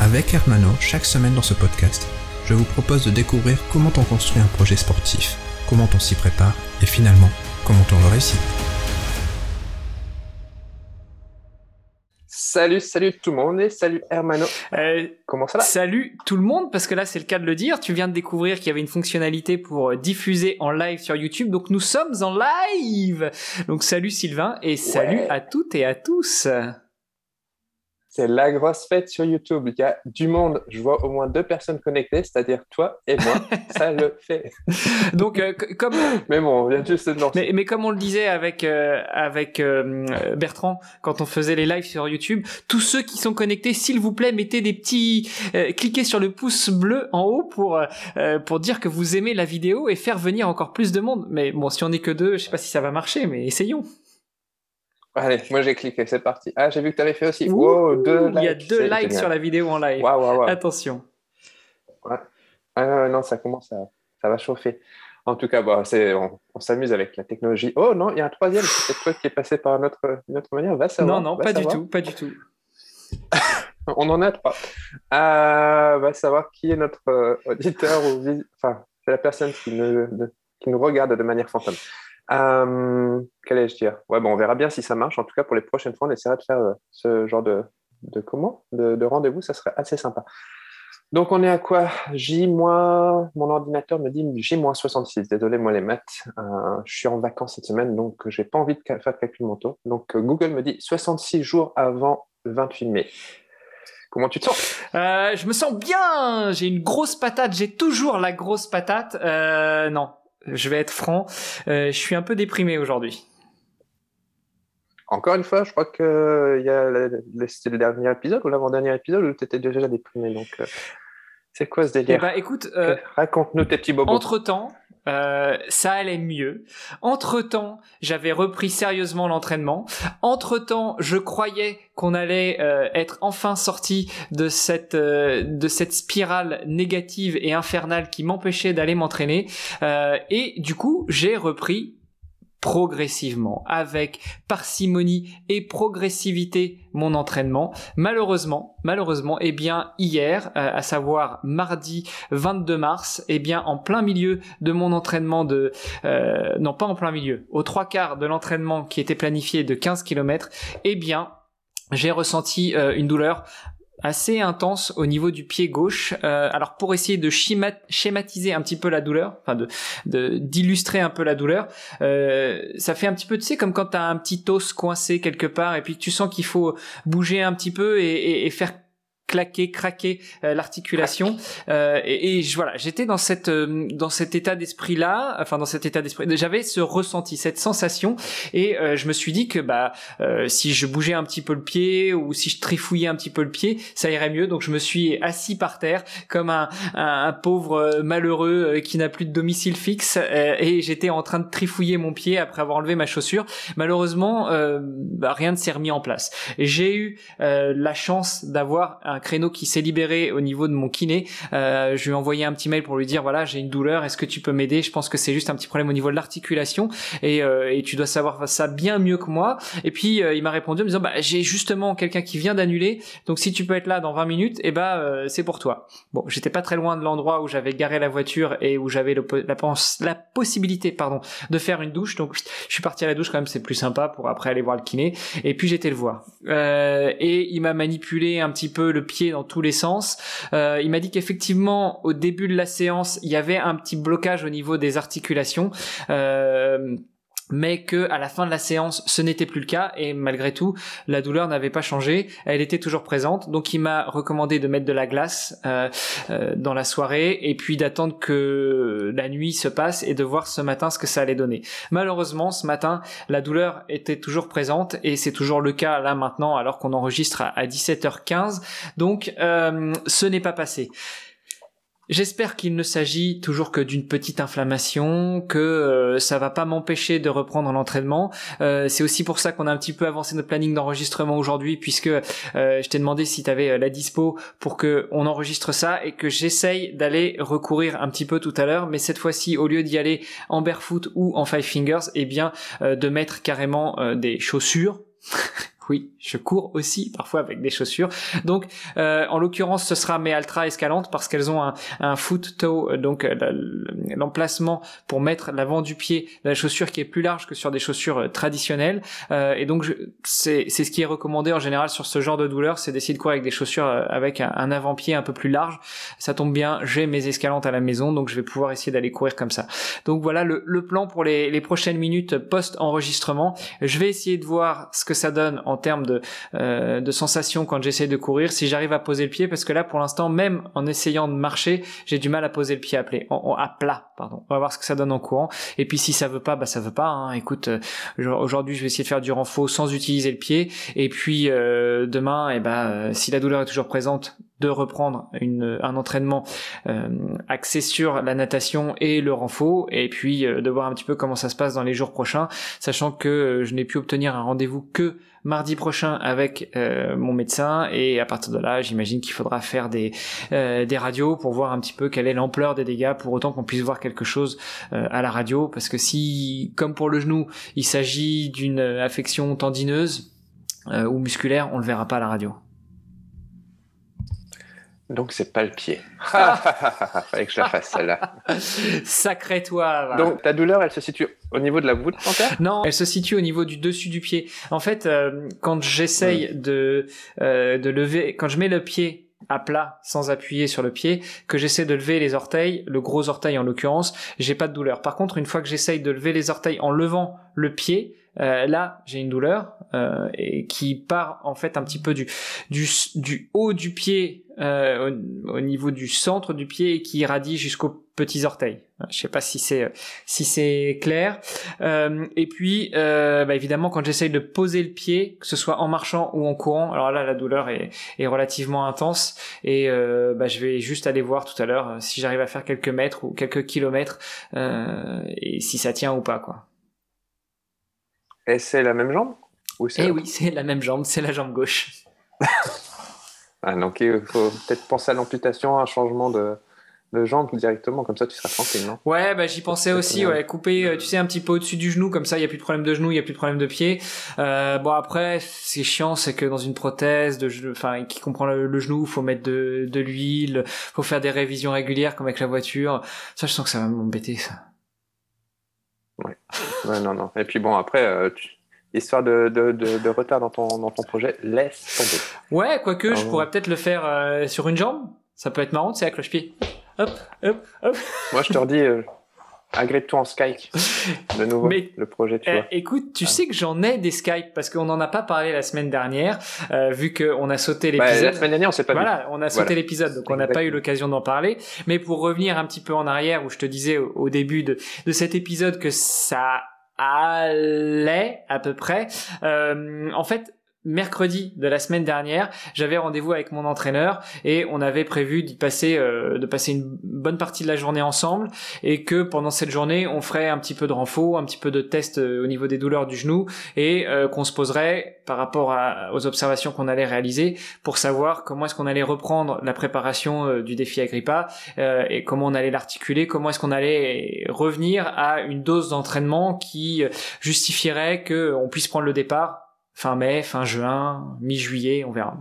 Avec Hermano, chaque semaine dans ce podcast, je vous propose de découvrir comment on construit un projet sportif, comment on s'y prépare et finalement, comment on le réussit. Salut, salut tout le monde et salut Hermano. Euh, Comment ça va? salut tout le monde, parce que là c'est le cas de le dire. Tu viens de découvrir qu'il y avait une fonctionnalité pour euh, diffuser en live sur YouTube. Donc nous sommes en live. Donc salut Sylvain et salut Ouais. à toutes et à tous. C'est la grosse fête sur YouTube. Il y a du monde. Je vois au moins deux personnes connectées, c'est-à-dire toi et moi. ça le fait. Donc euh, comme Mais bon, on vient juste de mais, mais comme on le disait avec euh, avec euh, Bertrand quand on faisait les lives sur YouTube, tous ceux qui sont connectés, s'il vous plaît, mettez des petits cliquez sur le pouce bleu en haut pour pour dire que vous aimez la vidéo et faire venir encore plus de monde. Mais bon, si on est que deux, je sais pas si ça va marcher, mais essayons. Allez, moi j'ai cliqué, c'est parti. Ah, j'ai vu que tu avais fait aussi. Ouh, Wow, deux Il y a deux likes génial. sur la vidéo en live. Waouh, waouh. Attention. Ah non, ça commence à. Ça va chauffer. En tout cas, bah, on, on s'amuse avec la technologie. Oh non, il y a un troisième. C'est toi qui est passé par une autre, une autre manière. Va savoir. non, non, va pas du tout, pas du tout. On en a trois. Euh, va savoir qui est notre euh, auditeur ou enfin c'est la personne qui nous, qui nous regarde de manière fantôme. Euh, Qu'allais-je dire? Ouais, bon, on verra bien si ça marche. En tout cas, pour les prochaines fois, on essaiera de faire euh, ce genre de, de comment? De, de rendez-vous. Ça serait assez sympa. Donc, on est à quoi? J. Mon ordinateur me dit J moins 66. Désolé, moi les maths. Euh, je suis en vacances cette semaine, donc j'ai pas envie de faire de calcul mentaux. Donc, Google me dit 66 jours avant le 28 mai. Comment tu te sens? Je me sens bien. J'ai une grosse patate. J'ai toujours la grosse patate. Non, je vais être franc. Euh, je suis un peu déprimé aujourd'hui. Encore une fois, je crois que y a le- c'était le dernier épisode ou l'avant-dernier épisode où tu étais déjà déprimé. Donc, euh, c'est quoi ce Eh délire ben, écoute, euh, Raconte-nous tes petits bobos. entre temps. Euh, ça allait mieux. Entre temps, j'avais repris sérieusement l'entraînement. Entre temps, je croyais qu'on allait euh, être enfin sorti de cette euh, de cette spirale négative et infernale qui m'empêchait d'aller m'entraîner. Euh, et du coup, j'ai repris progressivement, avec parcimonie et progressivité mon entraînement. Malheureusement, malheureusement, eh bien hier, euh, à savoir mardi 22 mars, eh bien en plein milieu de mon entraînement de euh, non pas en plein milieu, aux trois quarts de l'entraînement qui était planifié de 15 km, eh bien j'ai ressenti euh, une douleur assez intense au niveau du pied gauche. Euh, alors pour essayer de schéma- schématiser un petit peu la douleur, enfin de d'illustrer un peu la douleur, euh, ça fait un petit peu, tu sais, comme quand t'as un petit os coincé quelque part et puis tu sens qu'il faut bouger un petit peu et faire claquer, craquer euh, l'articulation. Euh, et, et voilà, j'étais dans cette euh, dans cet état d'esprit là, enfin dans cet état d'esprit, j'avais ce ressenti, cette sensation, et euh, je me suis dit que bah euh, si je bougeais un petit peu le pied ou si je trifouillais un petit peu le pied, ça irait mieux. Donc je me suis assis par terre comme un, un, pauvre euh, malheureux qui n'a plus de domicile fixe et j'étais en train de trifouiller mon pied après avoir enlevé ma chaussure. Malheureusement, bah, rien ne s'est remis en place. J'ai eu la chance d'avoir un créneau qui s'est libéré au niveau de mon kiné. Euh, je lui ai envoyé un petit mail pour lui dire voilà j'ai une douleur, est-ce que tu peux m'aider? Je pense que c'est juste un petit problème au niveau de l'articulation et, euh, et tu dois savoir ça bien mieux que moi. Et puis euh, il m'a répondu en me disant bah j'ai justement quelqu'un qui vient d'annuler, donc si tu peux être là dans 20 minutes, et bah euh, c'est pour toi. Bon, j'étais pas très loin de l'endroit où j'avais garé la voiture et où j'avais la, la possibilité pardon de faire une douche. Donc je suis parti à la douche quand même, c'est plus sympa pour après aller voir le kiné. Et puis j'étais le voir. Et il m'a manipulé un petit peu le dans tous les sens. Euh, il m'a dit qu'effectivement au début de la séance, il y avait un petit blocage au niveau des articulations. Euh, mais que à la fin de la séance ce n'était plus le cas et malgré tout la douleur n'avait pas changé. Elle était toujours présente. Donc il m'a recommandé de mettre de la glace euh, euh, dans la soirée et puis d'attendre que la nuit se passe et de voir ce matin ce que ça allait donner. Malheureusement ce matin la douleur était toujours présente et c'est toujours le cas là maintenant alors qu'on enregistre à, 17h15 donc euh, ce n'est pas passé J'espère qu'il ne s'agit toujours que d'une petite inflammation, que euh, ça va pas m'empêcher de reprendre l'entraînement. Euh, c'est aussi pour ça qu'on a un petit peu avancé notre planning d'enregistrement aujourd'hui, puisque euh, je t'ai demandé si tu avais la dispo pour que on enregistre ça et que j'essaye d'aller recourir un petit peu tout à l'heure, mais cette fois-ci au lieu d'y aller en barefoot ou en five fingers, eh bien de mettre carrément des chaussures oui, je cours aussi parfois avec des chaussures. Donc, euh, en l'occurrence, ce sera mes Altra Escalantes parce qu'elles ont un, un foot toe, euh, donc euh, l'emplacement pour mettre l'avant du pied de la chaussure qui est plus large que sur des chaussures traditionnelles. et donc, c'est ce qui est recommandé en général sur ce genre de douleur, c'est d'essayer de courir avec des chaussures avec un, avant-pied un peu plus large. Ça tombe bien, j'ai mes escalantes à la maison, donc je vais pouvoir essayer d'aller courir comme ça. Donc voilà le, le plan pour les, les prochaines minutes post-enregistrement. Je vais essayer de voir ce que ça donne en termes de, euh, sensations quand j'essaie de courir, si j'arrive à poser le pied, parce que là pour l'instant, même en essayant de marcher, j'ai du mal à poser le pied à, plat. Pardon. On va voir ce que ça donne en courant. Et puis si ça veut pas, bah ça veut pas. Hein. Écoute, euh, aujourd'hui je vais essayer de faire du renfort sans utiliser le pied. Et puis euh, demain, et eh ben si la douleur est toujours présente, de reprendre une, un entraînement euh, axé sur la natation et le renfort et puis de voir un petit peu comment ça se passe dans les jours prochains sachant que je n'ai pu obtenir un rendez-vous que mardi prochain avec euh, mon médecin. Et à partir de là j'imagine qu'il faudra faire des, euh, des radios pour voir un petit peu quelle est l'ampleur des dégâts pour autant qu'on puisse voir quelque chose euh, à la radio. Parce que si comme pour le genou il s'agit d'une affection tendineuse ou musculaire on le verra pas à la radio. Donc c'est pas le pied. Fallait que je la fasse celle-là. Sacré toi. Donc ta douleur, elle se situe au niveau de la voûte plantaire Non, elle se situe au niveau du dessus du pied. En fait, euh, quand j'essaye de euh, de lever, quand je mets le pied à plat sans appuyer sur le pied, que j'essaie de lever les orteils, le gros orteil en l'occurrence, j'ai pas de douleur. Par contre, une fois que j'essaye de lever les orteils en levant le pied, euh, là j'ai une douleur euh, et qui part en fait un petit peu du du, du haut du pied euh, au, niveau du centre du pied et qui irradie jusqu'aux petits orteils. Je sais pas si c'est si c'est clair. Euh, et puis euh, bah évidemment quand j'essaye de poser le pied, que ce soit en marchant ou en courant, alors là la douleur est, est relativement intense et euh, bah, je vais juste aller voir tout à l'heure si j'arrive à faire quelques mètres ou quelques kilomètres et si ça tient ou pas quoi. Et c'est la même jambe Eh oui, c'est la même jambe, c'est la jambe gauche. ah, donc il faut peut-être penser à l'amputation, à un changement de, de jambe directement, comme ça tu seras tranquille, non? Ouais, bah j'y pensais aussi, ouais, couper, euh, tu sais, un petit peu au-dessus du genou, comme ça il y a plus de problème de genou, il y a plus de problème de pied. Euh, bon après, c'est chiant, c'est que dans une prothèse de, enfin, qui comprend le, le, genou, faut mettre de, de l'huile, faut faire des révisions régulières comme avec la voiture. Ça, je sens que ça va m'embêter, ça. Ouais. non, non. Et puis bon, après, euh, histoire de, de, de, retard dans ton, dans ton projet, laisse tomber. Ouais, quoique, je pourrais peut-être le faire euh, sur une jambe. Ça peut être marrant, c'est la cloche-pied. Hop, hop, hop. Moi, je te redis, Agrippe-toi en Skype, de nouveau, Mais, le projet, tu vois. écoute, tu ah. sais que j'en ai des Skype parce qu'on n'en a pas parlé la semaine dernière, euh, vu qu'on a sauté bah, l'épisode. la semaine dernière, on s'est pas Voilà, on a sauté l'épisode, donc on n'a pas eu l'occasion d'en parler. Mais pour revenir un petit peu en arrière, où je te disais au, début de, de cet épisode que ça allait à peu près, euh, en fait, mercredi de la semaine dernière, j'avais rendez-vous avec mon entraîneur et on avait prévu d'y passer euh, de passer une bonne partie de la journée ensemble et que pendant cette journée, on ferait un petit peu de renfort, un petit peu de test euh, au niveau des douleurs du genou et euh, qu'on se poserait par rapport aux observations qu'on allait réaliser pour savoir comment est-ce qu'on allait reprendre la préparation du défi Agrippa et comment on allait l'articuler, comment est-ce qu'on allait revenir à une dose d'entraînement qui justifierait que on puisse prendre le départ fin mai, fin juin, mi-juillet, on verra.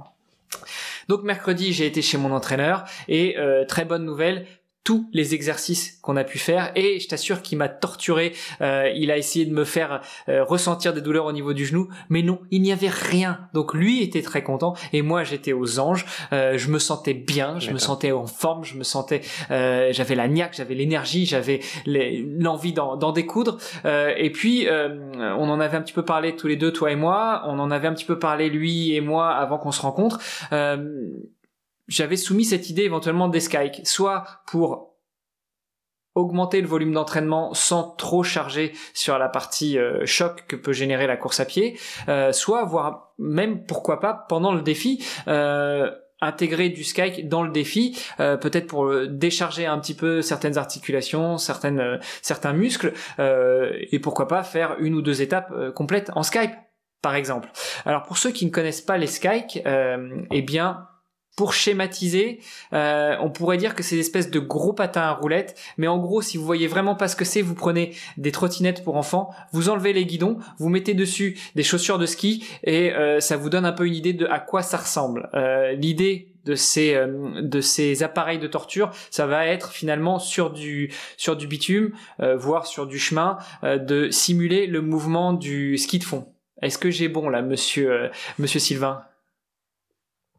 Donc mercredi, j'ai été chez mon entraîneur et euh, très bonne nouvelle, tous les exercices qu'on a pu faire et je t'assure qu'il m'a torturé. Euh, il a essayé de me faire euh, ressentir des douleurs au niveau du genou, mais non, il n'y avait rien. Donc lui était très content et moi j'étais aux anges. Euh, je me sentais bien, je me sentais en forme, je me sentais, j'avais la niaque, j'avais l'énergie, j'avais l'envie d'en découdre. et puis on en avait un petit peu parlé tous les deux, toi et moi. On en avait un petit peu parlé lui et moi avant qu'on se rencontre j'avais soumis cette idée éventuellement d'escape, soit pour augmenter le volume d'entraînement sans trop charger sur la partie euh, choc que peut générer la course à pied, euh, soit voire même pourquoi pas pendant le défi euh, intégrer du sky dans le défi, peut-être pour décharger un petit peu certaines articulations, certaines certains muscles, et pourquoi pas faire une ou deux étapes complètes en Skype, par exemple. Alors pour ceux qui ne connaissent pas les Skype, eh bien pour schématiser, euh, on pourrait dire que c'est des espèces de gros patins à roulettes, mais en gros, si vous voyez vraiment pas ce que c'est, vous prenez des trottinettes pour enfants, vous enlevez les guidons, vous mettez dessus des chaussures de ski et euh, ça vous donne un peu une idée de à quoi ça ressemble. Euh, l'idée de ces de ces appareils de torture, ça va être finalement sur du sur du bitume, voire sur du chemin, de simuler le mouvement du ski de fond. Est-ce que j'ai bon là, monsieur monsieur Sylvain?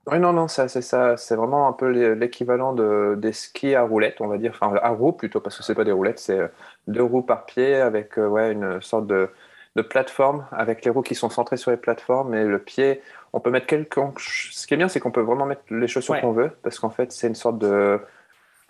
Oui, non, non, c'est ça. C'est vraiment un peu l'équivalent de, des skis à roulettes, on va dire. Enfin, à roues plutôt, parce que c'est pas des roulettes, c'est euh, deux roues par pied avec euh, ouais, une sorte de, de plateforme avec les roues qui sont centrées sur les plateformes et le pied. On peut mettre quelques. Ce qui est bien, c'est qu'on peut vraiment mettre les chaussures qu'on veut parce qu'en fait, c'est une sorte de,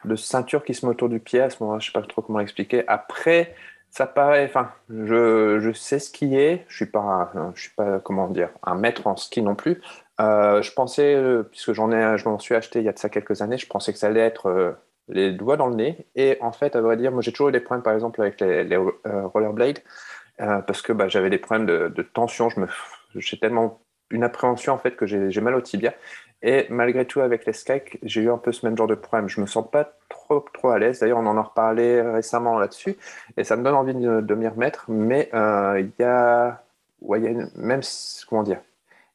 de ceinture qui se met autour du pied. À ce moment-là, je sais pas trop comment l'expliquer. Après, ça paraît. Enfin, je, je sais skier. Je suis pas, je suis pas comment dire, un maître en ski non plus. Euh, je pensais, euh, puisque j'en ai, je m'en suis acheté il y a de ça quelques années, je pensais que ça allait être euh, les doigts dans le nez. Et en fait, à vrai dire, moi j'ai toujours eu des problèmes, par exemple, avec les, rollerblades, parce que bah, j'avais des problèmes de, tension. Je me, j'ai tellement une appréhension en fait que j'ai, mal au tibia. Et malgré tout, avec les skikes, j'ai eu un peu ce même genre de problème. Je me sens pas trop, trop à l'aise. D'ailleurs, on en a reparlé récemment là-dessus, et ça me donne envie de, m'y remettre. Mais il y a, ouais, y a même, comment dire,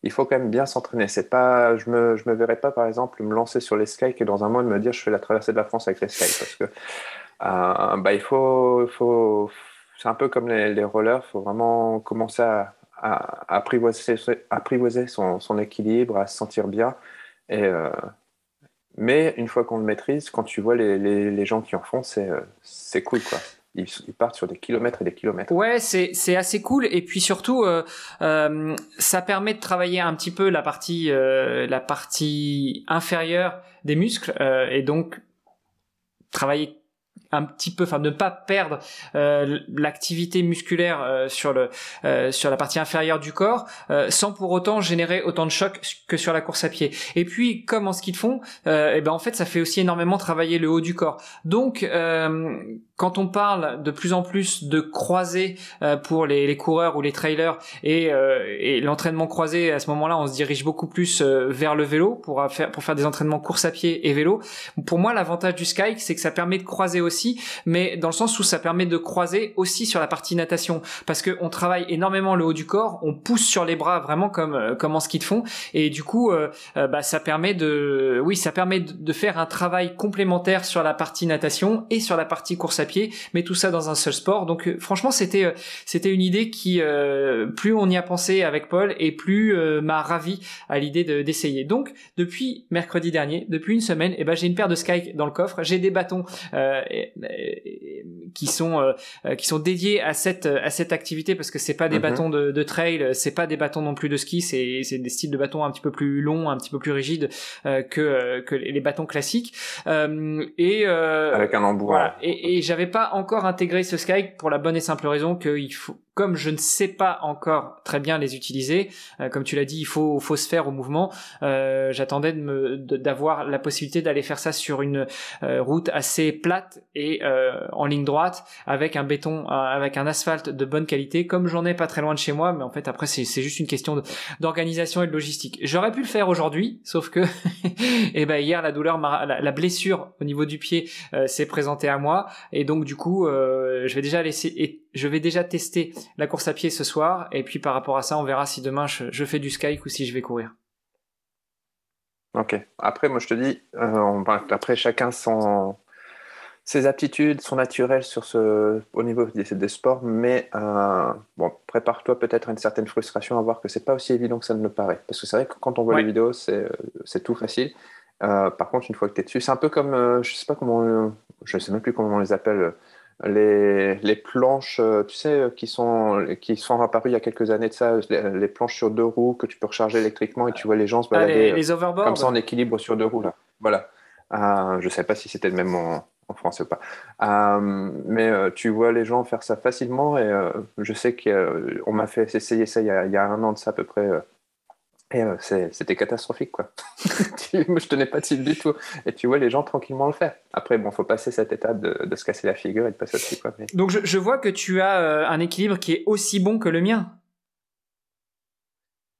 il faut quand même bien s'entraîner. C'est pas, je me, je me verrais pas par exemple me lancer sur les Sky et dans un mois de me dire je fais la traversée de la France avec les Sky parce que euh, bah, il faut, faut c'est un peu comme les, rollers, il faut vraiment commencer à, apprivoiser, son, son, équilibre, à se sentir bien. Et, euh, mais une fois qu'on le maîtrise, quand tu vois les, les, les gens qui en font, c'est, c'est cool quoi ils, partent sur des kilomètres et des kilomètres. Ouais, c'est c'est assez cool et puis surtout euh, euh, ça permet de travailler un petit peu la partie euh, la partie inférieure des muscles euh, et donc travailler un petit peu, enfin ne pas perdre euh, l'activité musculaire euh, sur le euh, sur la partie inférieure du corps, sans pour autant générer autant de choc que sur la course à pied. Et puis comme en ski de fond, et ben en fait ça fait aussi énormément travailler le haut du corps. Donc quand on parle de plus en plus de croisés pour les, les, coureurs ou les trailers et, et l'entraînement croisé à ce moment-là, on se dirige beaucoup plus vers le vélo pour faire pour faire des entraînements course à pied et vélo. Pour moi, l'avantage du sky, c'est que ça permet de croiser aussi mais dans le sens où ça permet de croiser aussi sur la partie natation, parce que on travaille énormément le haut du corps, on pousse sur les bras vraiment comme euh, en ski de fond, et du coup, euh, euh, bah, ça permet de, oui, ça permet de faire un travail complémentaire sur la partie natation et sur la partie course à pied, mais tout ça dans un seul sport. Donc franchement, c'était c'était une idée qui, plus on y a pensé avec Paul, et plus m'a ravi à l'idée d'essayer. Donc depuis mercredi dernier, depuis une semaine, et eh ben j'ai une paire de Sky dans le coffre, j'ai des bâtons qui sont euh, euh, qui sont dédiés à cette à cette activité parce que c'est pas des mhm. bâtons de, de trail, c'est pas des bâtons non plus de ski, c'est c'est des styles de bâtons un petit peu plus longs, un petit peu plus rigides euh, que que les bâtons classiques. et avec un embout. Voilà. Et, et j'avais pas encore intégré ce Sky pour la bonne et simple raison qu'il faut comme je ne sais pas encore très bien les utiliser, euh, comme tu l'as dit, il faut, faut se faire au mouvement. Euh, J'attendais d'avoir la possibilité d'aller faire ça sur une euh, route assez plate et euh, en ligne droite, avec un béton, avec un asphalte de bonne qualité, comme j'en ai pas très loin de chez moi. Mais en fait, après, c'est juste une question d'organisation et de logistique. J'aurais pu le faire aujourd'hui, sauf que, eh ben hier, la douleur, la, la, blessure au niveau du pied s'est présentée à moi, et donc du coup, je vais déjà laisser je vais déjà tester la course à pied ce soir et puis par rapport à ça, on verra si demain je, fais du sky ou si je vais courir. Ok. Après, moi je te dis, euh, après chacun son ses aptitudes sont naturelles sur ce, au niveau des, des sports, mais euh, bon, prépare-toi peut-être à une certaine frustration à voir que c'est pas aussi évident que ça ne le paraît. Parce que c'est vrai que quand on voit Ouais. les vidéos, c'est c'est tout facile. Euh, par contre, une fois que tu es dessus, c'est un peu comme, euh, je sais pas comment, euh, je sais même plus comment on les appelle, euh, les, les planches, euh, tu sais, euh, qui sont, qui sont apparues il y a quelques années de ça, les, les planches sur deux roues que tu peux recharger électriquement et tu vois les gens se Ah, balader les, euh, les overboards. comme ça en équilibre sur deux roues là. Voilà. Euh, je sais pas si c'était le même en, en français ou pas. Euh, mais euh, tu vois les gens faire ça facilement et euh, je sais qu'on m'a fait essayer ça il y, a, il y a un an de ça à peu près. Et euh, c'était catastrophique quoi. Je tenais pas de cible du tout. Et tu vois les gens tranquillement le faire. Après bon, faut passer cette étape de, de se casser la figure et de passer au-dessus quoi. Mais... Donc je, je vois que tu as euh, un équilibre qui est aussi bon que le mien.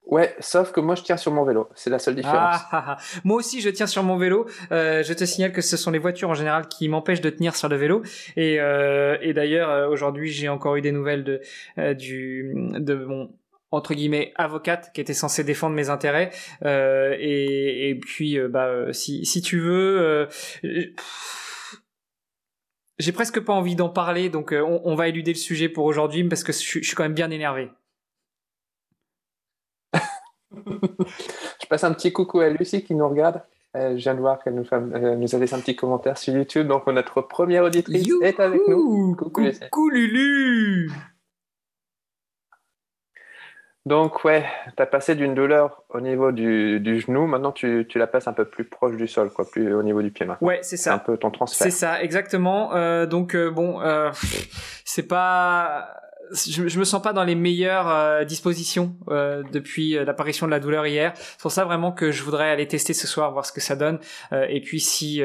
Ouais, sauf que moi je tiens sur mon vélo. C'est la seule différence. Ah, ah, ah. Moi aussi, je tiens sur mon vélo. Euh, je te signale que ce sont les voitures en général qui m'empêchent de tenir sur le vélo. Et, et d'ailleurs, aujourd'hui, j'ai encore eu des nouvelles de, du, de mon entre guillemets avocate qui était censée défendre mes intérêts Euh, et, et puis euh, bah euh, si si tu veux euh, j'ai presque pas envie d'en parler donc on, on va éluder le sujet pour aujourd'hui parce que je, suis- je suis quand même bien énervé Je passe un petit coucou à Lucie qui nous regarde. Je viens de voir qu'elle nous, nous a laissé un petit commentaire sur YouTube. Donc, notre première auditrice est avec nous. Coucou, Lucie. coucou Lulu Donc, ouais, tu as passé d'une douleur au niveau du, du genou. Maintenant, tu, tu la passes un peu plus proche du sol, quoi, plus au niveau du pied maintenant. ouais c'est C'est un ça peu ton transfert. C'est ça, exactement. Euh, donc euh, bon, euh, c'est pas, je, je me sens pas dans les meilleures euh, dispositions euh, depuis euh, l'apparition de la douleur hier. C'est pour ça vraiment que je voudrais aller tester ce soir, voir ce que ça donne, Euh, et puis si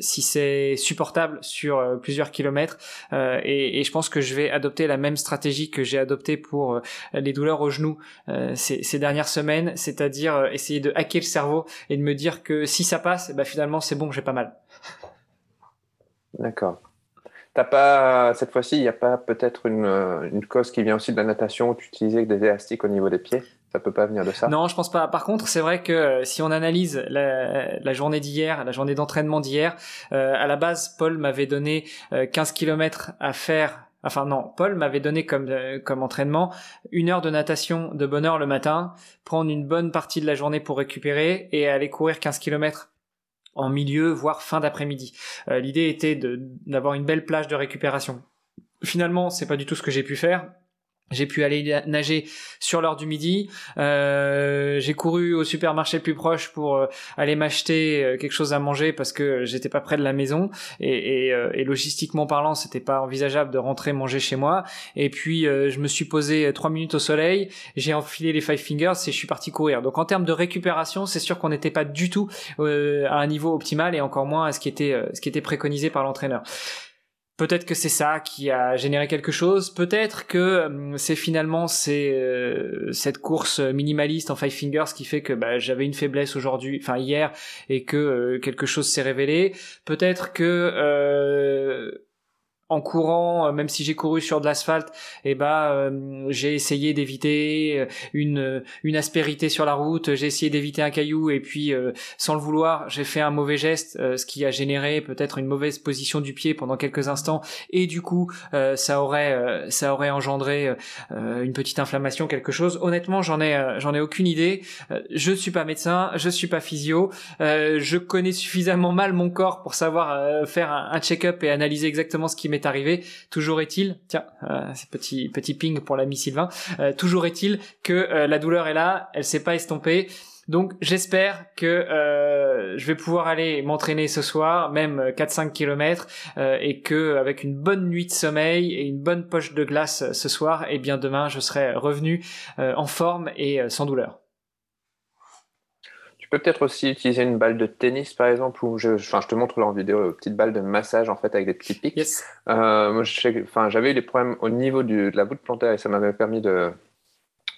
si c'est supportable sur plusieurs kilomètres. Et, et je pense que je vais adopter la même stratégie que j'ai adoptée pour les douleurs au genou ces, ces dernières semaines, c'est-à-dire essayer de hacker le cerveau et de me dire que si ça passe, bah finalement c'est bon, j'ai pas mal. D'accord. T'as pas, cette fois-ci, il n'y a pas peut-être une, euh, une cause qui vient aussi de la natation où tu utilisais des élastiques au niveau des pieds Ça peut pas venir de ça Non, je pense pas. Par contre, c'est vrai que euh, si on analyse la, journée d'hier, la journée d'entraînement d'hier, euh, à la base, Paul m'avait donné euh, 15 km à faire. Enfin non, Paul m'avait donné comme comme entraînement une heure de natation de bonne heure le matin, prendre une bonne partie de la journée pour récupérer et aller courir 15 km en milieu, voire fin d'après-midi. Euh, L'idée était d'avoir une belle plage de récupération. Finalement, c'est pas du tout ce que j'ai pu faire. J'ai pu aller nager sur l'heure du midi. Euh, j'ai couru au supermarché le plus proche pour euh, aller m'acheter euh, quelque chose à manger parce que j'étais pas près de la maison et, et, euh, et logistiquement parlant, c'était pas envisageable de rentrer manger chez moi. Et puis je me suis posé trois minutes au soleil, j'ai enfilé les five fingers et je suis parti courir. Donc en termes de récupération, c'est sûr qu'on n'était pas du tout à un niveau optimal et encore moins à ce qui était ce qui était préconisé par l'entraîneur. Peut-être que c'est ça qui a généré quelque chose. Peut-être que hum, c'est finalement c'est euh, cette course minimaliste en five fingers qui fait que bah, j'avais une faiblesse aujourd'hui, enfin hier, et que euh, quelque chose s'est révélé. Peut-être que euh, en courant, euh, même si j'ai couru sur de l'asphalte, et bah euh, j'ai essayé d'éviter euh, une une aspérité sur la route. J'ai essayé d'éviter un caillou et puis sans le vouloir, j'ai fait un mauvais geste, ce qui a généré peut-être une mauvaise position du pied pendant quelques instants, et du coup, ça aurait, ça aurait engendré une petite inflammation, quelque chose. Honnêtement, j'en ai, j'en ai aucune idée. Je suis pas médecin, je suis pas physio, je connais suffisamment mal mon corps pour savoir faire un, un check-up et analyser exactement ce qui m'est arrivé. Toujours est-il, tiens, euh, petit ping pour l'ami Sylvain. Euh, toujours est-il que euh, la douleur est là, elle s'est pas estompée. Donc j'espère que euh, je vais pouvoir aller m'entraîner ce soir, même 4-5 km, euh, et que avec une bonne nuit de sommeil et une bonne poche de glace euh, ce soir, et bien demain je serai revenu euh, en forme et euh, sans douleur. Peux peut-être aussi utiliser une balle de tennis, par exemple, ou je, enfin, je te montre là en vidéo, une petite balle de massage en fait avec des petits pics. Yes. Euh, moi, j'avais eu des problèmes au niveau du, de la voûte plantaire et ça m'avait permis de,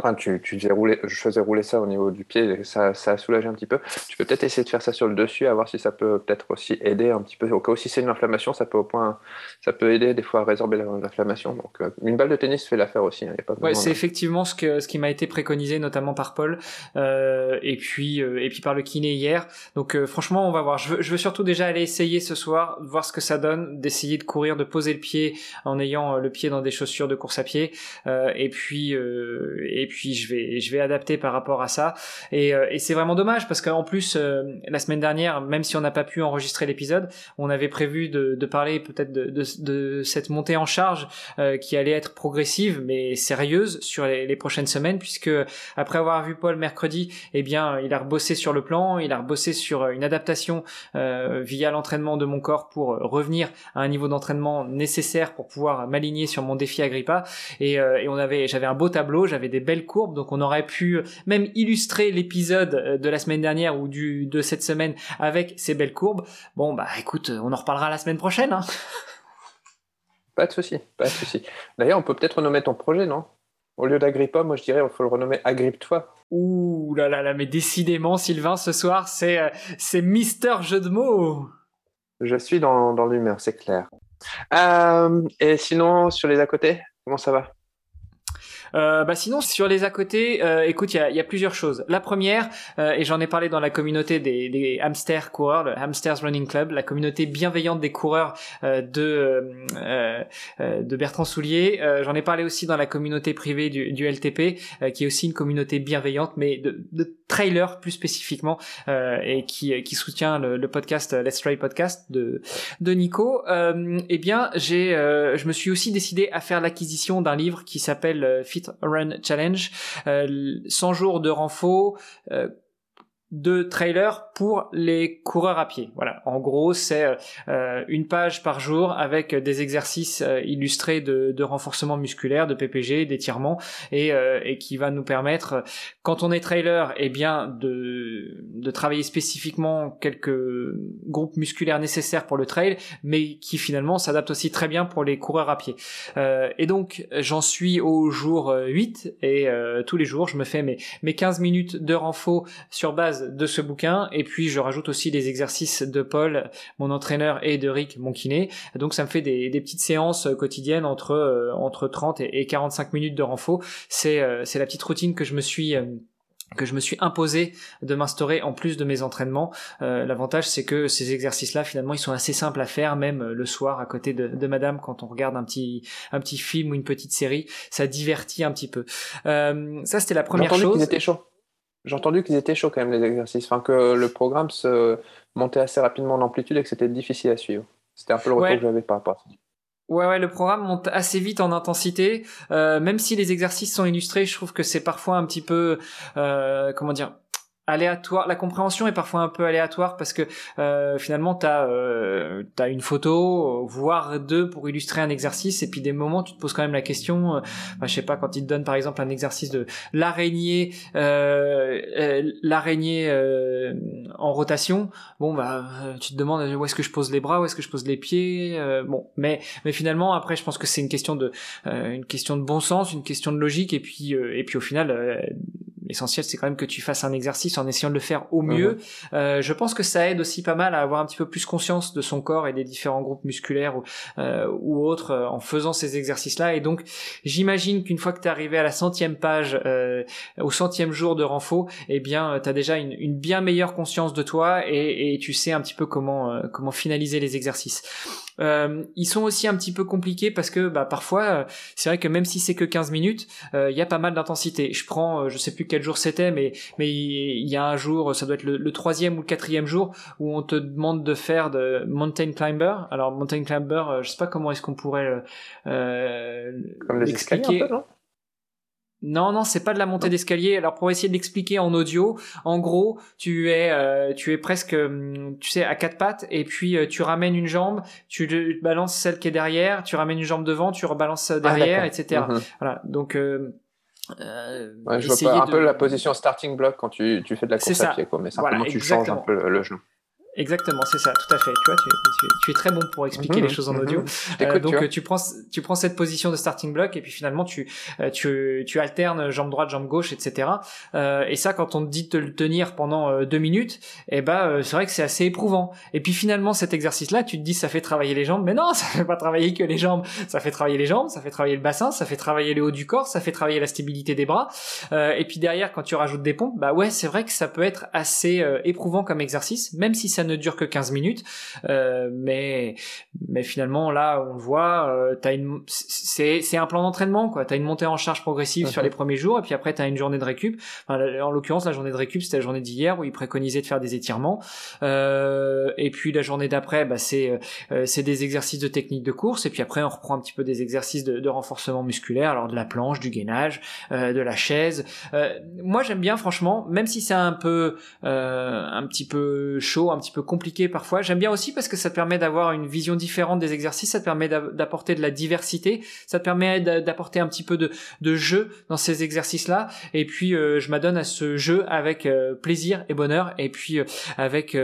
Enfin, tu, tu faisais rouler, je faisais rouler ça au niveau du pied, ça, ça a soulagé un petit peu. Tu peux peut-être essayer de faire ça sur le dessus, à voir si ça peut peut-être aussi aider un petit peu. Au cas où si c'est une inflammation, ça peut au point, ça peut aider des fois à résorber l'inflammation. Donc, euh, une balle de tennis fait l'affaire aussi. Hein, ouais, c'est effectivement ce que ce qui m'a été préconisé, notamment par Paul, euh, et puis euh, et puis par le kiné hier. Donc, euh, franchement, on va voir. Je veux, je veux surtout déjà aller essayer ce soir, voir ce que ça donne, d'essayer de courir, de poser le pied en ayant le pied dans des chaussures de course à pied, et puis et puis je vais je vais adapter par rapport à ça. Et, euh, c'est vraiment dommage parce qu'en plus euh, la semaine dernière, même si on n'a pas pu enregistrer l'épisode, on avait prévu de, parler peut-être de, cette montée en charge euh, qui allait être progressive mais sérieuse sur les, les, prochaines semaines puisque après avoir vu Paul mercredi, eh bien il a rebossé sur le plan, il a rebossé sur une adaptation via l'entraînement de mon corps pour revenir à un niveau d'entraînement nécessaire pour pouvoir m'aligner sur mon défi Agrippa et, et on avait j'avais un beau tableau, j'avais des belles courbes donc on aurait pu même illustrer l'épisode euh, de la semaine dernière ou du, de cette semaine avec ces belles courbes. Bon, bah écoute, on en reparlera la semaine prochaine. Hein. Pas de souci, pas de souci. D'ailleurs, on peut peut-être renommer ton projet, non? Au lieu d'Agrippa, moi je dirais, il faut le renommer Agrippe-toi. Ouh là là là, mais décidément, Sylvain, ce soir, c'est euh, c'est Mister Jeu de mots. Je suis dans, dans l'humeur, c'est clair. Euh, et sinon, sur les à côté, comment ça va? Euh, bah sinon sur les à côté, euh, écoute, il y a, y a, plusieurs choses. La première, euh, et j'en ai parlé dans la communauté des, des hamsters coureurs, le Hamsters Running Club, la communauté bienveillante des coureurs euh, de euh, de Bertrand Soulier. j'en ai parlé aussi dans la communauté privée du, du LTP, qui est aussi une communauté bienveillante, mais de, de trailers plus spécifiquement, et qui qui soutient le, podcast Let's Try Podcast de de Nico. eh bien, j'ai, je me suis aussi décidé à faire l'acquisition d'un livre qui s'appelle Run Challenge, 100 euh, jours de renfort, euh, de trailer pour les coureurs à pied. Voilà, en gros, c'est euh, une page par jour avec des exercices euh, illustrés de, renforcement musculaire, de PPG, d'étirement, et, euh, et, qui va nous permettre, quand on est trailer, eh bien, de, travailler spécifiquement quelques groupes musculaires nécessaires pour le trail, mais qui finalement s'adapte aussi très bien pour les coureurs à pied. et donc, j'en suis au jour 8, et tous les jours, je me fais mes, mes 15 minutes de renfort sur base de ce bouquin et puis je rajoute aussi les exercices de Paul, mon entraîneur, et de Rick, mon kiné. Donc ça me fait des, petites séances quotidiennes entre euh, entre 30 et, 45 minutes de renfort. C'est euh, c'est la petite routine que je me suis euh, que je me suis imposé de m'instaurer en plus de mes entraînements. L'avantage, c'est que ces exercices-là, finalement, ils sont assez simples à faire, même le soir à côté de, Madame, quand on regarde un petit un petit film ou une petite série, ça divertit un petit peu. ça, c'était la première chose. J'ai entendu qu'ils étaient chauds quand même les exercices, enfin que le programme se montait assez rapidement en amplitude et que c'était difficile à suivre. C'était un peu le retour que j'avais par rapport à ça. Ouais, ouais, le programme monte assez vite en intensité. Euh, même si les exercices sont illustrés, je trouve que c'est parfois un petit peu, euh, comment dire, aléatoire. La compréhension est parfois un peu aléatoire parce que euh, finalement tu as, euh, une photo, voire deux pour illustrer un exercice et puis des moments tu te poses quand même la question, euh, bah, je sais pas quand il te donne par exemple un exercice de l'araignée, euh, euh, l'araignée en rotation, bon bah tu te demandes où est-ce que je pose les bras, où est-ce que je pose les pieds, bon mais mais finalement après je pense que c'est une question de une question de bon sens, une question de logique et puis et puis au final l'essentiel c'est quand même que tu fasses un exercice en essayant de le faire au mieux. Mhm. Euh, je pense que ça aide aussi pas mal à avoir un petit peu plus conscience de son corps et des différents groupes musculaires ou, euh, ou autres euh, en faisant ces exercices-là. Et donc j'imagine qu'une fois que tu es arrivé à la centième page, euh, au centième jour de renfo, eh bien tu as déjà une, une, bien meilleure conscience de toi et, et tu sais un petit peu comment, euh, comment finaliser les exercices. Euh, ils sont aussi un petit peu compliqués parce que bah, parfois, euh, c'est vrai que même si c'est que 15 minutes, euh, il y a pas mal d'intensité. Je prends, je sais plus quel jour c'était, mais mais il y a un jour, ça doit être le, troisième ou le quatrième jour où on te demande de faire de mountain climber. Alors mountain climber, je sais pas comment est-ce qu'on pourrait euh, l'expliquer. Non, non, c'est pas de la montée d'escalier. Alors pour essayer de l'expliquer en audio, en gros, tu es, euh, tu es presque, hum, tu sais, à quatre pattes, et puis euh, tu ramènes une jambe, tu balances celle qui est derrière, tu ramènes une jambe devant, tu rebalances ah, derrière, etc. Mhm. Voilà. Donc euh, euh, ouais, je vois un peu la position starting block quand tu, tu fais de la course à pied, quoi, mais simplement tu changes un peu le, genou. Exactement, c'est ça, tout à fait. Tu vois, tu, es très bon pour expliquer mhm, les choses en audio. Mhm. Euh, donc tu, prends tu prends cette position de starting block et puis finalement tu euh, tu, tu alternes jambe droite, jambe gauche, etc. Euh, et ça, quand on te dit de le tenir pendant deux minutes, eh ben c'est vrai que c'est assez éprouvant. Et puis finalement cet exercice-là, tu te dis ça fait travailler les jambes, mais non, ça fait pas travailler que les jambes. Ça fait travailler les jambes, ça fait travailler le bassin, ça fait travailler le haut du corps, ça fait travailler la stabilité des bras. et puis derrière, quand tu rajoutes des pompes, bah ouais, c'est vrai que ça peut être assez éprouvant comme exercice, même si ça ne dure que 15 minutes. Euh, mais, mais finalement, là, on le voit, euh, une, c'est, c'est un plan d'entraînement, quoi. T'as une montée en charge progressive sur les premiers jours, et puis après, t'as une journée de récup. en l'occurrence, la journée de récup, c'était la journée d'hier où il préconisait de faire des étirements. Euh, et puis la journée d'après, bah, c'est, euh, c'est des exercices de technique de course, et puis après, on reprend un petit peu des exercices de, de renforcement musculaire, alors de la planche, du gainage, de la chaise. Moi, j'aime bien, franchement, même si c'est un peu, un petit peu chaud, un petit peu compliqué parfois. J'aime bien aussi parce que ça te permet d'avoir une vision différente des exercices, ça te permet d'apporter de la diversité, ça te permet d'apporter un petit peu de, jeu dans ces exercices-là. Et puis euh, je m'adonne à ce jeu avec euh, plaisir et bonheur, et puis euh, avec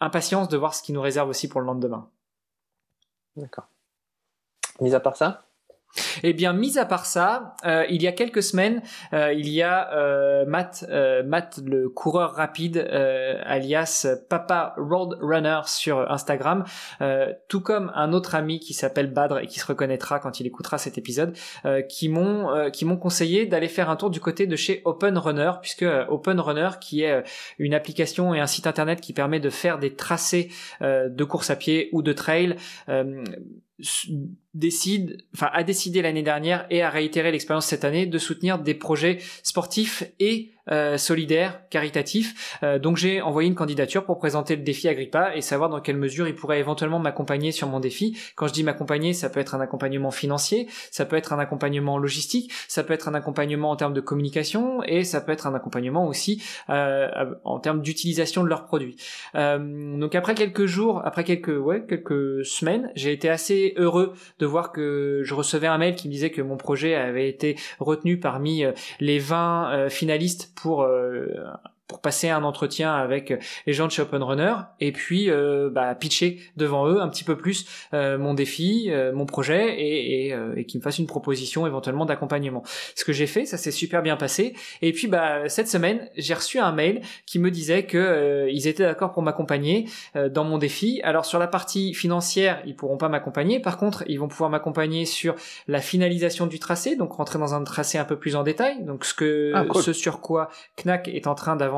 impatience de voir ce qui nous réserve aussi pour le lendemain. D'accord. Mis à part ça? Eh bien, mis à part ça, euh, il y a quelques semaines, euh, il y a euh, Matt, Matt, le coureur rapide, alias Papa Roadrunner sur Instagram, tout comme un autre ami qui s'appelle Badr et qui se reconnaîtra quand il écoutera cet épisode, qui m'ont qui conseillé d'aller faire un tour du côté de chez Open Runner, puisque Open Runner, qui est une application et un site internet qui permet de faire des tracés de course à pied ou de trail décide, enfin a décidé l'année dernière et a réitéré l'expérience cette année de soutenir des projets sportifs et euh, solidaire, caritatif. Euh, donc j'ai envoyé une candidature pour présenter le défi Agrippa et savoir dans quelle mesure il pourrait éventuellement m'accompagner sur mon défi. Quand je dis m'accompagner, ça peut être un accompagnement financier, ça peut être un accompagnement logistique, ça peut être un accompagnement en termes de communication et ça peut être un accompagnement aussi euh, en termes d'utilisation de leurs produits. donc après quelques jours, après quelques ouais quelques semaines, j'ai été assez heureux de voir que je recevais un mail qui me disait que mon projet avait été retenu parmi les 20 finalistes pour euh, pour passer un entretien avec les gens de chez Open Runner et puis euh, bah, pitcher devant eux un petit peu plus euh, mon défi, euh, mon projet et, et, euh, et qu'ils me fassent une proposition éventuellement d'accompagnement. Ce que j'ai fait, ça s'est super bien passé. Et puis bah cette semaine, j'ai reçu un mail qui me disait que euh, ils étaient d'accord pour m'accompagner dans mon défi. Alors sur la partie financière, ils pourront pas m'accompagner. Par contre, ils vont pouvoir m'accompagner sur la finalisation du tracé, donc rentrer dans un tracé un peu plus en détail. Donc ce que ah, ce sur quoi Knack est en train d'avancer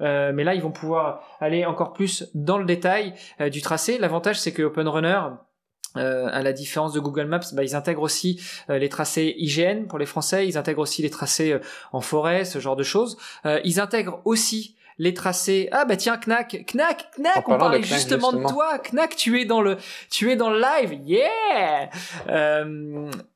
euh, mais là, ils vont pouvoir aller encore plus dans le détail euh, du tracé. L'avantage, c'est que Open Runner, euh, à la différence de Google Maps, bah, ils intègrent aussi les tracés IGN pour les Français, ils intègrent aussi les tracés en forêt, ce genre de choses. ils intègrent aussi les tracés. Ah bah tiens, Knack, Knack, Knack, on parlait justement, de toi, Knack, tu es dans le, tu es dans le live, yeah.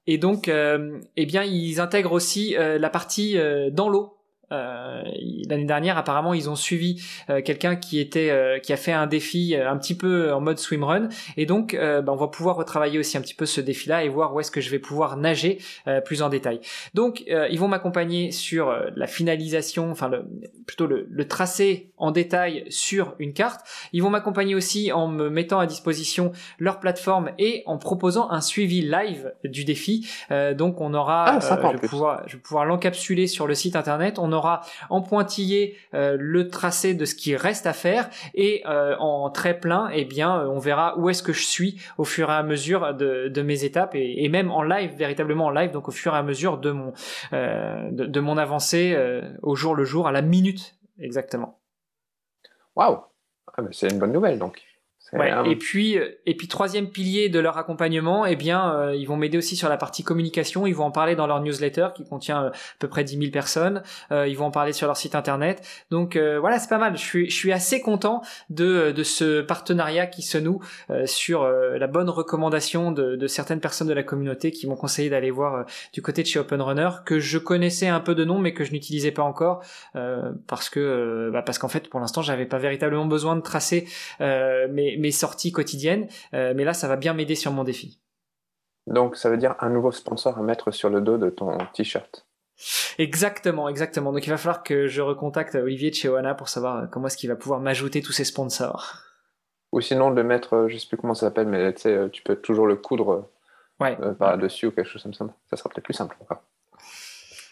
et donc, eh bien, ils intègrent aussi la partie dans l'eau. Euh, l'année dernière, apparemment, ils ont suivi euh, quelqu'un qui était euh, qui a fait un défi un petit peu en mode swimrun, et donc bah, on va pouvoir retravailler aussi un petit peu ce défi-là et voir où est-ce que je vais pouvoir nager plus en détail. Donc, ils vont m'accompagner sur la finalisation, enfin le, plutôt le, le, tracé en détail sur une carte. Ils vont m'accompagner aussi en me mettant à disposition leur plateforme et en proposant un suivi live du défi. donc, on aura, ah, je, vais pouvoir, je vais pouvoir l'encapsuler sur le site internet. On aura en pointillé euh, le tracé de ce qui reste à faire et euh, en très plein, eh bien, euh, on verra où est-ce que je suis au fur et à mesure de, mes étapes et, même en live, véritablement en live, donc au fur et à mesure de mon de, mon avancée au jour le jour, à la minute exactement. Waouh, ah, c'est une bonne nouvelle donc. Et puis, euh, et puis troisième pilier de leur accompagnement, eh bien, euh, ils vont m'aider aussi sur la partie communication. Ils vont en parler dans leur newsletter qui contient euh, à peu près 10 000 personnes. ils vont en parler sur leur site internet. Donc voilà, c'est pas mal. Je suis, je suis assez content de, de ce partenariat qui se noue sur la bonne recommandation de, de, certaines personnes de la communauté qui m'ont conseillé d'aller voir du côté de chez Open Runner que je connaissais un peu de nom mais que je n'utilisais pas encore parce que bah parce qu'en fait pour l'instant j'avais pas véritablement besoin de tracer mes mes sorties quotidiennes. Euh, mais là, ça va bien m'aider sur mon défi. Donc, ça veut dire un nouveau sponsor à mettre sur le dos de ton t-shirt. Exactement, exactement. Donc, il va falloir que je recontacte Olivier de chez Oana pour savoir comment est-ce qu'il va pouvoir m'ajouter tous ces sponsors. Ou sinon de mettre, je sais plus comment ça s'appelle, mais tu sais, tu peux toujours le coudre Ouais. par-dessus ou quelque chose comme ça. Ça sera peut-être plus simple encore.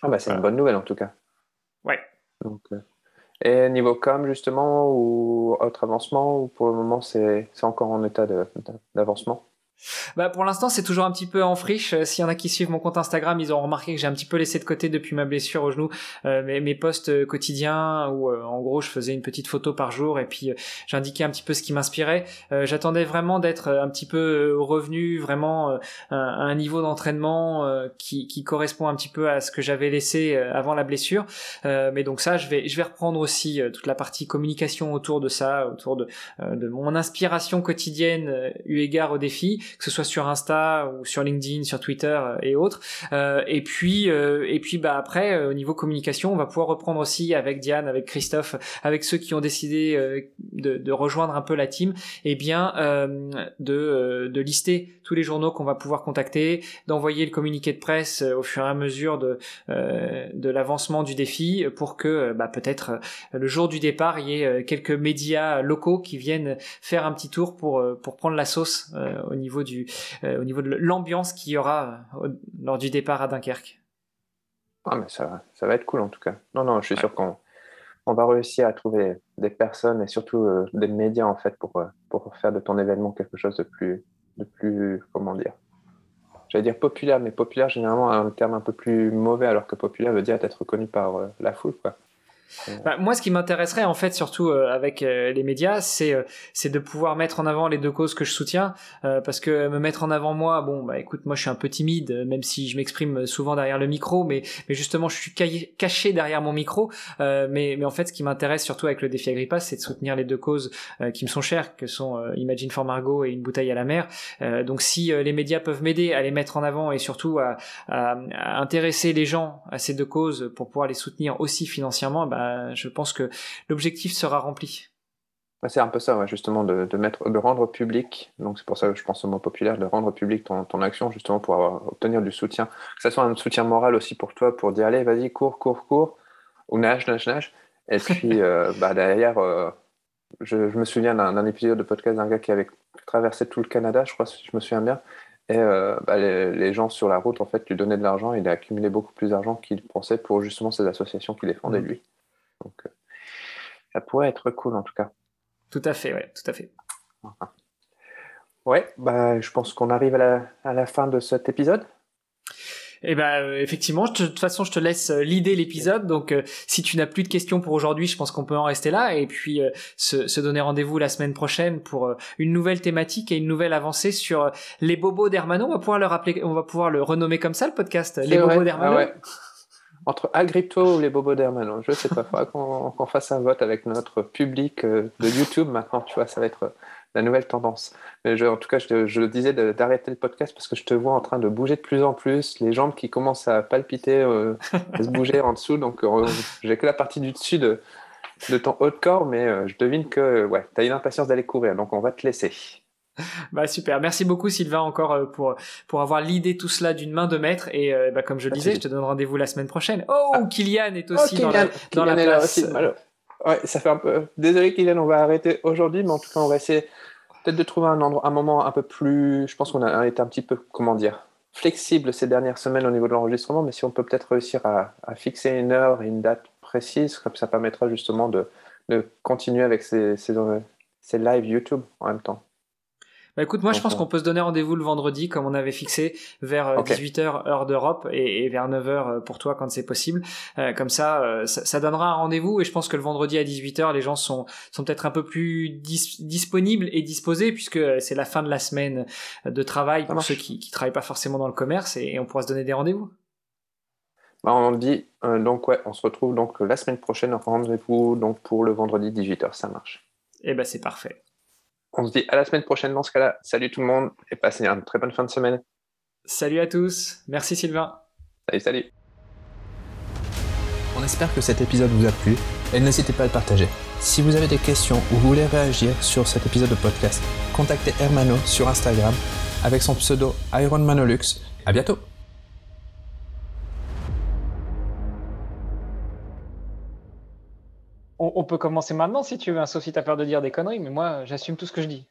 Ah bah c'est une bonne nouvelle en tout cas. Ouais. Donc, et niveau com justement ou autre avancement ou pour le moment c'est encore en état d'avancement? Bah pour l'instant c'est toujours un petit peu en friche. Euh, s'il y en a qui suivent mon compte Instagram, ils ont remarqué que j'ai un petit peu laissé de côté depuis ma blessure au genou euh, mes, mes posts euh, quotidiens où en gros je faisais une petite photo par jour et puis j'indiquais un petit peu ce qui m'inspirait. J'attendais vraiment d'être un petit peu revenu vraiment à un niveau d'entraînement qui, qui, correspond un petit peu à ce que j'avais laissé avant la blessure. mais donc ça je vais je vais reprendre aussi toute la partie communication autour de ça, autour de, de mon inspiration quotidienne eu égard au défi que ce soit sur Insta ou sur LinkedIn, sur Twitter euh, et autres. Euh, et puis euh, et puis bah après au niveau communication, on va pouvoir reprendre aussi avec Diane, avec Christophe, avec ceux qui ont décidé de, de, rejoindre un peu la team, et eh bien de, de lister tous les journaux qu'on va pouvoir contacter, d'envoyer le communiqué de presse au fur et à mesure de de l'avancement du défi pour que bah, peut-être le jour du départ il y ait quelques médias locaux qui viennent faire un petit tour pour pour prendre la sauce au niveau du, euh, au niveau de l'ambiance qu'il y aura euh, lors du départ à Dunkerque. Ah, mais ça, ça va être cool en tout cas. Non, non, je suis sûr qu'on on va réussir à trouver des personnes et surtout euh, des médias en fait pour, pour faire de ton événement quelque chose de plus, de plus comment dire, j'allais dire populaire, mais populaire généralement un terme un peu plus mauvais alors que populaire veut dire être reconnu par la foule quoi. Bah, moi, ce qui m'intéresserait en fait, surtout euh, avec euh, les médias, c'est euh, c'est de pouvoir mettre en avant les deux causes que je soutiens, parce que me mettre en avant moi, bon, bah écoute, moi je suis un peu timide, même si je m'exprime souvent derrière le micro, mais mais justement je suis caché derrière mon micro, mais mais en fait, ce qui m'intéresse surtout avec le défi Agrippa, c'est de soutenir les deux causes qui me sont chères, que sont Imagine for Margot et une bouteille à la mer. donc si les médias peuvent m'aider à les mettre en avant et surtout à, à, à, intéresser les gens à ces deux causes pour pouvoir les soutenir aussi financièrement, bah bah, je pense que l'objectif sera rempli. C'est un peu ça, justement, de, mettre, de rendre public, donc c'est pour ça que je pense au mot populaire, de rendre public ton, ton action, justement, pour obtenir du soutien. Que ce soit un soutien moral aussi pour toi, pour dire, allez, vas-y, cours, cours, cours, ou nage, nage, nage. Et puis, euh, bah, derrière, euh, je, me souviens d'un épisode de podcast d'un gars qui avait traversé tout le Canada, je crois, si je me souviens bien. Et euh, bah, les, gens sur la route, en fait, lui donnaient de l'argent. Il a accumulé beaucoup plus d'argent qu'il pensait pour justement ces associations qu'il défendait, mmh. lui. Donc, euh, ça pourrait être cool en tout cas. Tout à fait, ouais, tout à fait. Ouais, bah, je pense qu'on arrive à la, à la, fin de cet épisode. Eh ben effectivement, de toute façon, je te laisse euh, l'idée l'épisode. Donc, si tu n'as plus de questions pour aujourd'hui, je pense qu'on peut en rester là et puis se, se, donner rendez-vous la semaine prochaine pour une nouvelle thématique et une nouvelle avancée sur les bobos d'Hermano. On va pouvoir le rappeler, on va pouvoir le renommer comme ça le podcast, les bobos d'Hermano. Ah ouais entre Agripto ou les Bobos d'Hermano. Je sais pas, il qu'on fasse un vote avec notre public euh, de YouTube maintenant, tu vois, ça va être euh, la nouvelle tendance. Mais en tout cas, je, disais d'arrêter le podcast parce que je te vois en train de bouger de plus en plus, les jambes qui commencent à palpiter, euh, à se bouger en dessous. Donc, j'ai que la partie du dessus de, de ton haut de corps, mais je devine que ouais, tu as une impatience d'aller courir, donc on va te laisser. Bah super, merci beaucoup Sylvain encore euh, pour pour avoir l'idée tout cela d'une main de maître et euh, bah, comme je le disais, je te donne rendez-vous la semaine prochaine. Oh, ah. Kylian est aussi oh, dans la, dans la place. Ouais, ça fait un peu. Désolé Kylian, on va arrêter aujourd'hui, mais en tout cas on va essayer peut-être de trouver un endroit, un moment un peu plus. Je pense qu'on a été un petit peu, comment dire, flexible ces dernières semaines au niveau de l'enregistrement, mais si on peut peut-être réussir à, à, fixer une heure et une date précise, comme ça permettra justement de, de continuer avec ces, ces, ces live YouTube en même temps. Bah écoute, moi je pense qu'on peut se donner rendez-vous le vendredi comme on avait fixé vers 18h euh, heure d'Europe et, vers 9h euh, pour toi quand c'est possible. Euh, comme ça, ça, donnera un rendez-vous et je pense que le vendredi à 18h les gens sont, sont peut-être un peu plus disponibles et disposés puisque c'est la fin de la semaine de travail pour ceux qui, qui travaillent pas forcément dans le commerce et, on pourra se donner des rendez-vous. Bah, on dit donc ouais, on se retrouve donc la semaine prochaine rendez-vous donc pour le vendredi 18h, ça marche. Eh ben c'est parfait. On se dit à la semaine prochaine dans ce cas-là. Salut tout le monde et passez une très bonne fin de semaine. Salut à tous. Merci Sylvain. Salut, salut. On espère que cet épisode vous a plu et n'hésitez pas à le partager. Si vous avez des questions ou voulez réagir sur cet épisode de podcast, contactez Hermano sur Instagram avec son pseudo IronManolux. À bientôt on, peut commencer maintenant si tu veux, sauf si tu as peur de dire des conneries, mais moi j'assume tout ce que je dis.